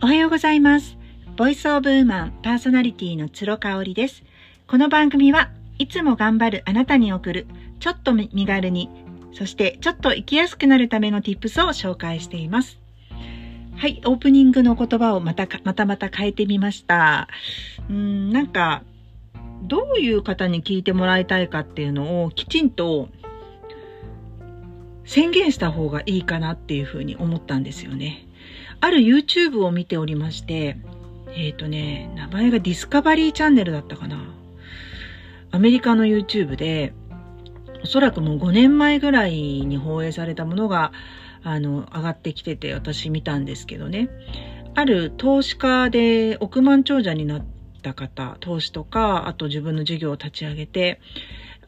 おはようございます。ボイスオブウーマンパーソナリティの鶴香織です。この番組はいつも頑張るあなたに送るちょっと身軽に、そしてちょっと生きやすくなるための tips を紹介しています。はい、オープニングの言葉をまたまたまた変えてみました。うん、なんか、どういう方に聞いてもらいたいかっていうのをきちんと宣言した方がいいかなっていうふうに思ったんですよね。ある YouTube を見ておりまして、えっ、ー、とね、名前がディスカバリーチャンネルだったかな。アメリカの YouTube で、おそらくもう5年前ぐらいに放映されたものが、あの、上がってきてて私見たんですけどね。ある投資家で億万長者になった方、投資とか、あと自分の事業を立ち上げて、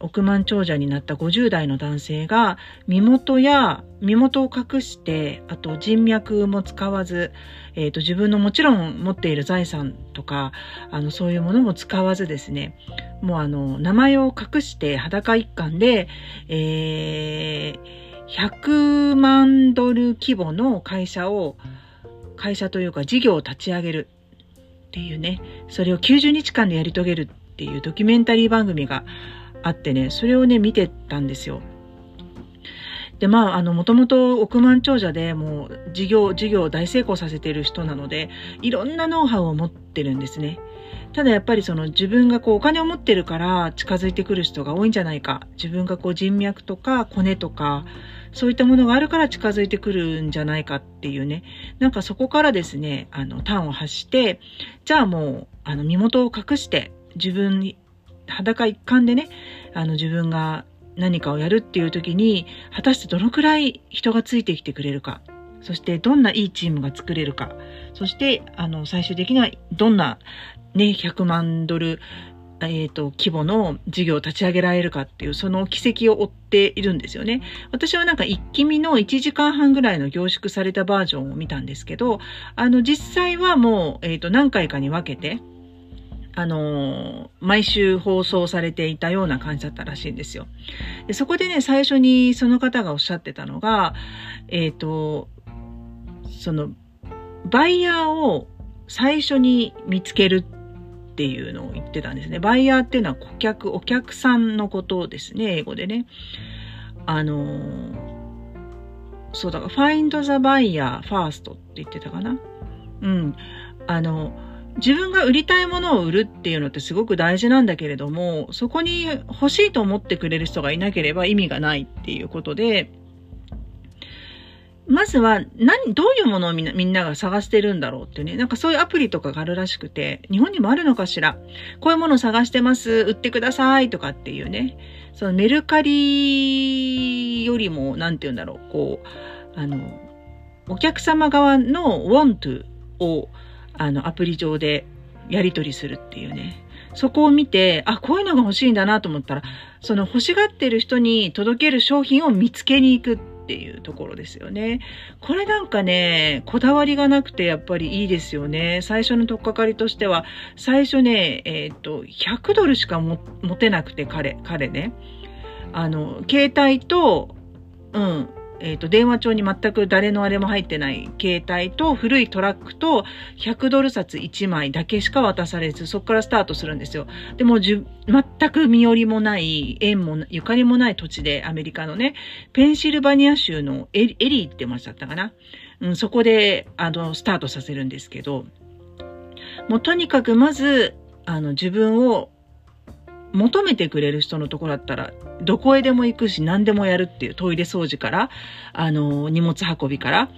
億万長者になった50代の男性が身元や身元を隠してあと人脈も使わず、えーと、自分のもちろん持っている財産とかあのそういうものも使わずですねもうあの名前を隠して裸一貫で、えー、100万ドル規模の会社を会社というか事業を立ち上げるっていうねそれを90日間でやり遂げるっていうドキュメンタリー番組があってね、それをね、見てたんですよ。で、まあ、あの、もともと億万長者でもう事業、事業を大成功させてる人なので、いろんなノウハウを持ってるんですね。ただやっぱりその自分がこうお金を持ってるから近づいてくる人が多いんじゃないか。自分がこう人脈とかコネとか、そういったものがあるから近づいてくるんじゃないかっていうね。なんかそこからですね、あの、端を発して、じゃあもう、あの、身元を隠して自分裸一貫でね、あの自分が何かをやるっていう時に、果たしてどのくらい人がついてきてくれるか、そしてどんないいチームが作れるか、そしてあの最終的にはどんなね、100万ドル、えっ、ー、と、規模の事業を立ち上げられるかっていう、その軌跡を追っているんですよね。私はなんか一気見の1時間半ぐらいの凝縮されたバージョンを見たんですけど、あの実際はもう、えっ、ー、と、何回かに分けて、あの毎週放送されていたような感じだったらしいんですよ。でそこでね、最初にその方がおっしゃってたのが、えっ、ー、と、その、バイヤーを最初に見つけるっていうのを言ってたんですね。バイヤーっていうのは顧客、お客さんのことですね、英語でね。あのそうだから、find the buyer first って言ってたかな。うん。あの、自分が売りたいものを売るっていうのってすごく大事なんだけれども、そこに欲しいと思ってくれる人がいなければ意味がないっていうことで、まずは何、どういうものをみんなみんなが探してるんだろうってね、なんかそういうアプリとかがあるらしくて、日本にもあるのかしら。こういうものを探してます、売ってくださいとかっていうね、そのメルカリよりも、なんて言うんだろう、こう、あの、お客様側の want をあの、アプリ上でやり取りするっていうね。そこを見て、あ、こういうのが欲しいんだなと思ったら、その欲しがってる人に届ける商品を見つけに行くっていうところですよね。これなんかね、こだわりがなくてやっぱりいいですよね。最初の取っかかりとしては、最初ね、えっ、ー、と、100ドルしか持てなくて、彼、彼ね。あの、携帯と、うん、えっ、ー、と、電話帳に全く誰のあれも入ってない携帯と古いトラックと100ドル札1枚だけしか渡されず、そこからスタートするんですよ。でもじゅ、全く身寄りもない、縁も、ゆかりもない土地で、アメリカのね、ペンシルバニア州のエリエリーって町だったかな。うん、そこで、あの、スタートさせるんですけど、もうとにかくまず、あの、自分を求めてくれる人のところだったら、どこへでも行くし何でもやるっていうトイレ掃除から、あの、荷物運びから。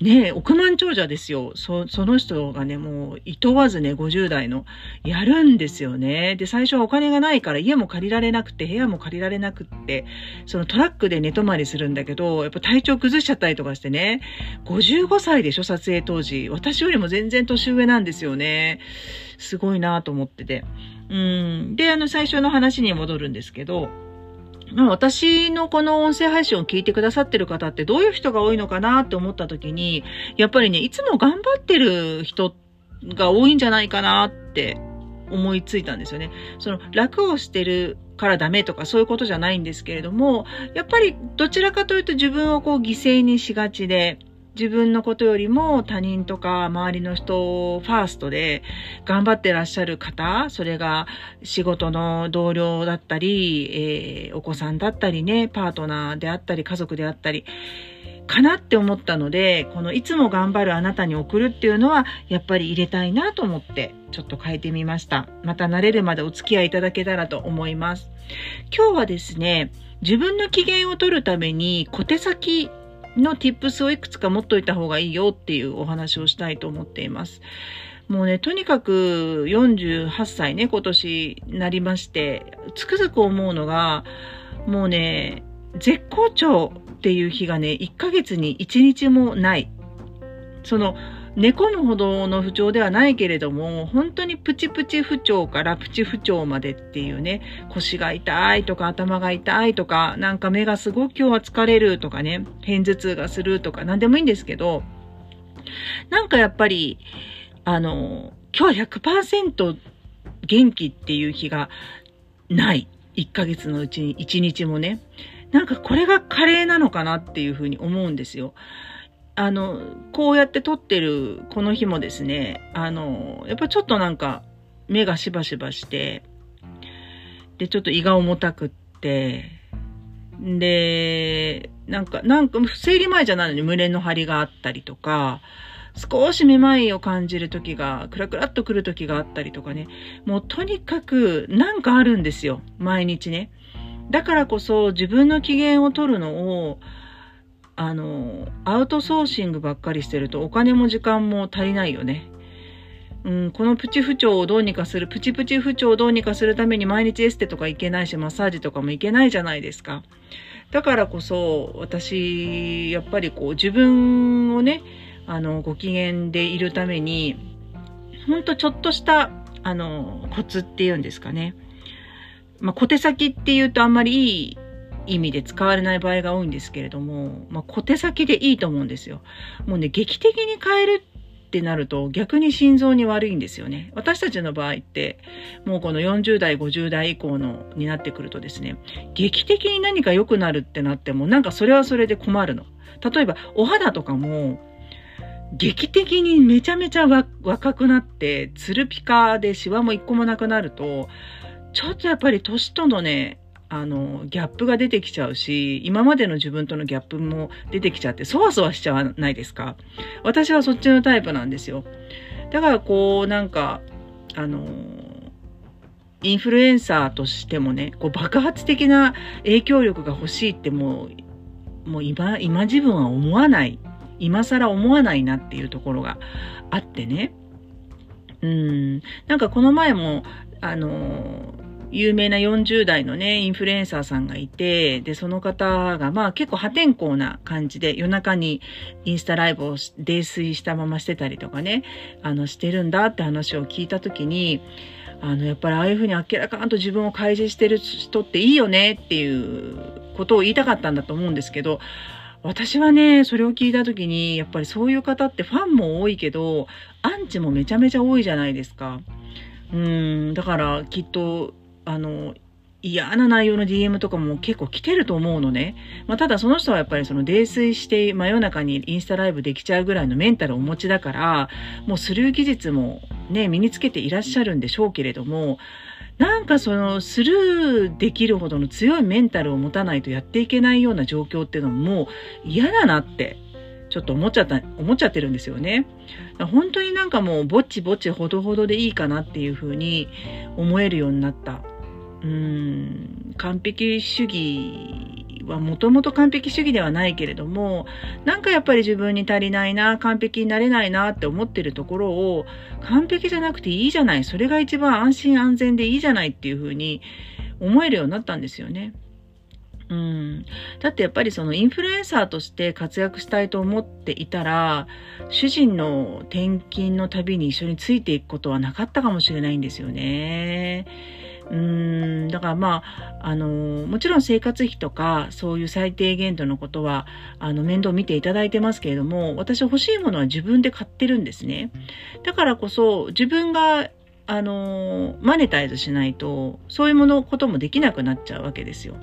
ねえ、億万長者ですよ。そ、その人がね、もう、いとわずね、50代の、やるんですよね。で、最初はお金がないから家も借りられなくて、部屋も借りられなくって、そのトラックで寝泊まりするんだけど、やっぱ体調崩しちゃったりとかしてね、55歳でしょ、撮影当時。私よりも全然年上なんですよね。すごいなと思ってて。うん。で、あの、最初の話に戻るんですけど、まあ、私のこの音声配信を聞いてくださってる方ってどういう人が多いのかなって思った時に、やっぱりね、いつも頑張ってる人が多いんじゃないかなって思いついたんですよね。その楽をしてるからダメとかそういうことじゃないんですけれども、やっぱりどちらかというと自分をこう犠牲にしがちで、自分のことよりも他人とか周りの人をファーストで頑張ってらっしゃる方、それが仕事の同僚だったり、えー、お子さんだったりね、パートナーであったり、家族であったり、かなって思ったので、このいつも頑張るあなたに送るっていうのは、やっぱり入れたいなと思って、ちょっと変えてみました。また慣れるまでお付き合いいただけたらと思います。今日はですね、自分の機嫌を取るために小手先の tips をいくつか持っといた方がいいよっていうお話をしたいと思っています。もうね、とにかく48歳ね、今年なりまして、つくづく思うのが、もうね、絶好調っていう日がね、1ヶ月に1日もない。その、寝込むほどの不調ではないけれども、本当にプチプチ不調からプチ不調までっていうね、腰が痛いとか頭が痛いとか、なんか目がすごく今日は疲れるとかね、偏頭痛がするとか何でもいいんですけど、なんかやっぱり、あの、今日は100%元気っていう日がない。1ヶ月のうちに1日もね。なんかこれがカレーなのかなっていうふうに思うんですよ。あの、こうやって撮ってるこの日もですね、あの、やっぱちょっとなんか目がしばしばして、で、ちょっと胃が重たくって、で、なんか、なんか、生理前じゃないのに胸の張りがあったりとか、少しめまいを感じる時が、クラクラっと来る時があったりとかね、もうとにかくなんかあるんですよ、毎日ね。だからこそ自分の機嫌を取るのを、あの、アウトソーシングばっかりしてるとお金も時間も足りないよね。うん、このプチ不調をどうにかする、プチプチ不調をどうにかするために毎日エステとか行けないし、マッサージとかも行けないじゃないですか。だからこそ、私、やっぱりこう自分をね、あの、ご機嫌でいるために、ほんとちょっとした、あの、コツっていうんですかね。まあ、小手先って言うとあんまりいい意味で使われない場合が多いんですけれども、まあ、小手先でいいと思うんですよ。もうね、劇的に変えるってなると逆に心臓に悪いんですよね。私たちの場合って、もうこの40代、50代以降のになってくるとですね、劇的に何か良くなるってなっても、なんかそれはそれで困るの。例えば、お肌とかも、劇的にめちゃめちゃ若くなって、ツルピカでシワも一個もなくなると、ちょっとやっぱり年とのね、あの、ギャップが出てきちゃうし、今までの自分とのギャップも出てきちゃって、そわそわしちゃわないですか？私はそっちのタイプなんですよ。だからこう、なんか、あの、インフルエンサーとしてもね、こう爆発的な影響力が欲しいってもう、もう今、今自分は思わない。今更思わないなっていうところがあってね。うん。なんかこの前も、あの、有名な40代のね、インフルエンサーさんがいて、で、その方が、まあ結構破天荒な感じで、夜中にインスタライブを泥酔したまましてたりとかね、あの、してるんだって話を聞いたときに、あの、やっぱりああいうふうに明らかんと自分を開示してる人っていいよねっていうことを言いたかったんだと思うんですけど、私はね、それを聞いたときに、やっぱりそういう方ってファンも多いけど、アンチもめちゃめちゃ多いじゃないですか。うん、だからきっとあの、嫌な内容の DM とかも結構来てると思うのね。まあ、ただその人はやっぱりその泥酔して真夜中にインスタライブできちゃうぐらいのメンタルをお持ちだから、もうスルー技術もね、身につけていらっしゃるんでしょうけれども、なんかそのスルーできるほどの強いメンタルを持たないとやっていけないような状況っていうのももう嫌だなってちょっと思っちゃった、思っちゃってるんですよね。本当になんかもうぼちぼちほどほどでいいかなっていうふうに思えるようになったうん、完璧主義はもともと完璧主義ではないけれども、なんかやっぱり自分に足りないな、完璧になれないなって思ってるところを、完璧じゃなくていいじゃない、それが一番安心安全でいいじゃないっていうふうに思えるようになったんですよね。うん。だってやっぱりそのインフルエンサーとして活躍したいと思っていたら、主人の転勤の旅に一緒についていくことはなかったかもしれないんですよね。うーん、だからまあ、あの、もちろん生活費とか、そういう最低限度のことは、あの、面倒見ていただいてますけれども、私欲しいものは自分で買ってるんですね。だからこそ、自分が、あの、マネタイズしないと、そういうもの、こともできなくなっちゃうわけですよ。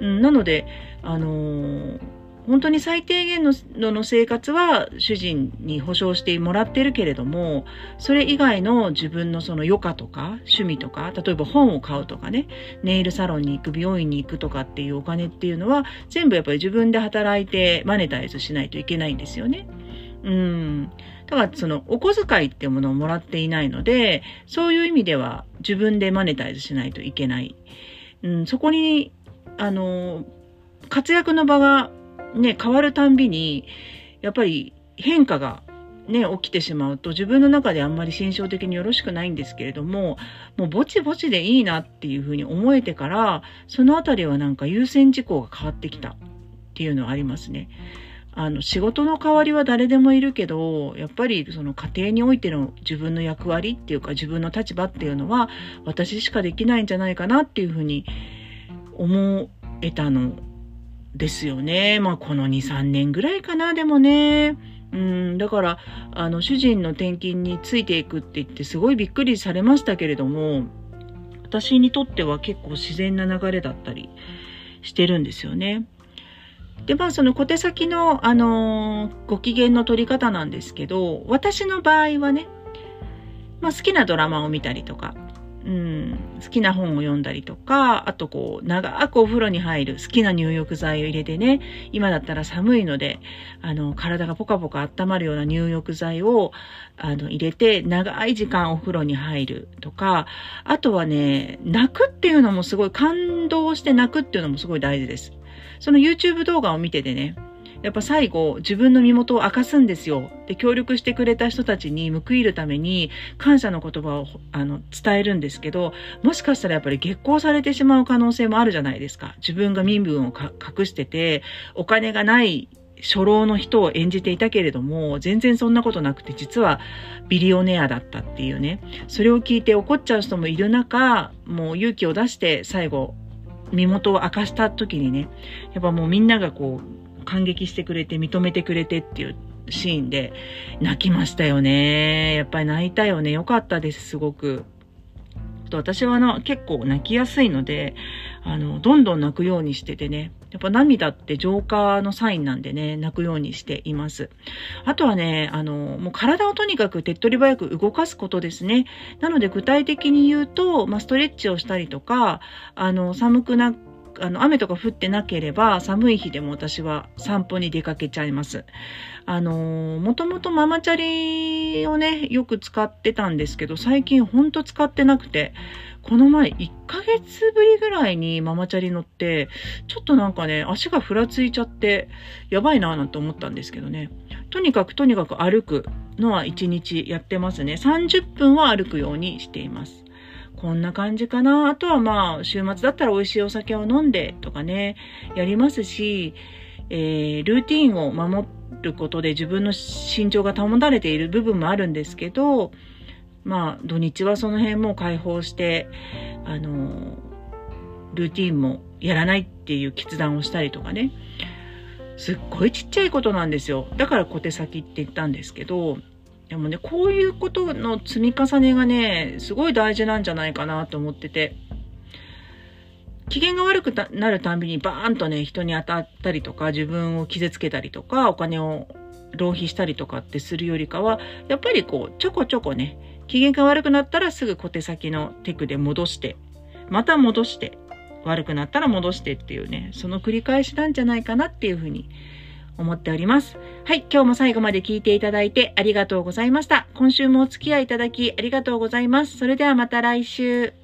うん、なので、あの、本当に最低限のの生活は主人に保証してもらってるけれども、それ以外の自分のその余暇とか趣味とか、例えば本を買うとかね、ネイルサロンに行く、美容院に行くとかっていうお金っていうのは、全部やっぱり自分で働いてマネタイズしないといけないんですよね。うん。だからそのお小遣いっていうものをもらっていないので、そういう意味では自分でマネタイズしないといけない。うん、そこに、あの、活躍の場がね、変わるたんびに、やっぱり変化がね、起きてしまうと自分の中であんまり心象的によろしくないんですけれども、もうぼちぼちでいいなっていうふうに思えてから、そのあたりはなんか優先事項が変わってきたっていうのはありますね。あの、仕事の代わりは誰でもいるけど、やっぱりその家庭においての自分の役割っていうか自分の立場っていうのは私しかできないんじゃないかなっていうふうに思えたのですよね。まあこの2、3年ぐらいかな、でもね。うん、だから、あの、主人の転勤についていくって言ってすごいびっくりされましたけれども、私にとっては結構自然な流れだったりしてるんですよね。で、まあ、その小手先の、あのー、ご機嫌の取り方なんですけど、私の場合はね、まあ、好きなドラマを見たりとか、うん、好きな本を読んだりとか、あとこう、長くお風呂に入る好きな入浴剤を入れてね、今だったら寒いので、あの、体がポカポカ温まるような入浴剤を、あの、入れて、長い時間お風呂に入るとか、あとはね、泣くっていうのもすごい、感動して泣くっていうのもすごい大事です。その YouTube 動画を見ててね、やっぱ最後、自分の身元を明かすんですよ。で、協力してくれた人たちに報いるために、感謝の言葉をあの伝えるんですけど、もしかしたらやっぱり月光されてしまう可能性もあるじゃないですか。自分が身分を隠してて、お金がない初老の人を演じていたけれども、全然そんなことなくて、実はビリオネアだったっていうね。それを聞いて怒っちゃう人もいる中、もう勇気を出して最後、身元を明かした時にね、やっぱもうみんながこう、感激してくれて、認めてくれてっていうシーンで、泣きましたよね。やっぱり泣いたよね。よかったです、すごく。と私はあの結構泣きやすいので、あの、どんどん泣くようにしててね。やっぱ涙って浄化のサインなんでね、泣くようにしています。あとはね、あの、もう体をとにかく手っ取り早く動かすことですね。なので具体的に言うと、まあ、ストレッチをしたりとか、あの、寒くなっあの、雨とか降ってなければ、寒い日でも私は散歩に出かけちゃいます。あのもともとママチャリをね、よく使ってたんですけど、最近ほんと使ってなくて、この前1ヶ月ぶりぐらいにママチャリ乗って、ちょっとなんかね、足がふらついちゃって、やばいなぁなんて思ったんですけどね。とにかくとにかく歩くのは1日やってますね。30分は歩くようにしています。こんな感じかな。あとはまあ、週末だったら美味しいお酒を飲んでとかね、やりますし、えー、ルーティンを守ることで自分の身長が保たれている部分もあるんですけど、まあ、土日はその辺も解放して、あの、ルーティンもやらないっていう決断をしたりとかね。すっごいちっちゃいことなんですよ。だから小手先って言ったんですけど、でもね、こういうことの積み重ねがね、すごい大事なんじゃないかなと思ってて。機嫌が悪くなるたんびにバーンとね、人に当たったりとか、自分を傷つけたりとか、お金を浪費したりとかってするよりかは、やっぱりこう、ちょこちょこね、機嫌が悪くなったらすぐ小手先のテクで戻して、また戻して、悪くなったら戻してっていうね、その繰り返しなんじゃないかなっていうふうに思っております。はい、今日も最後まで聞いていただいてありがとうございました。今週もお付き合いいただきありがとうございます。それではまた来週。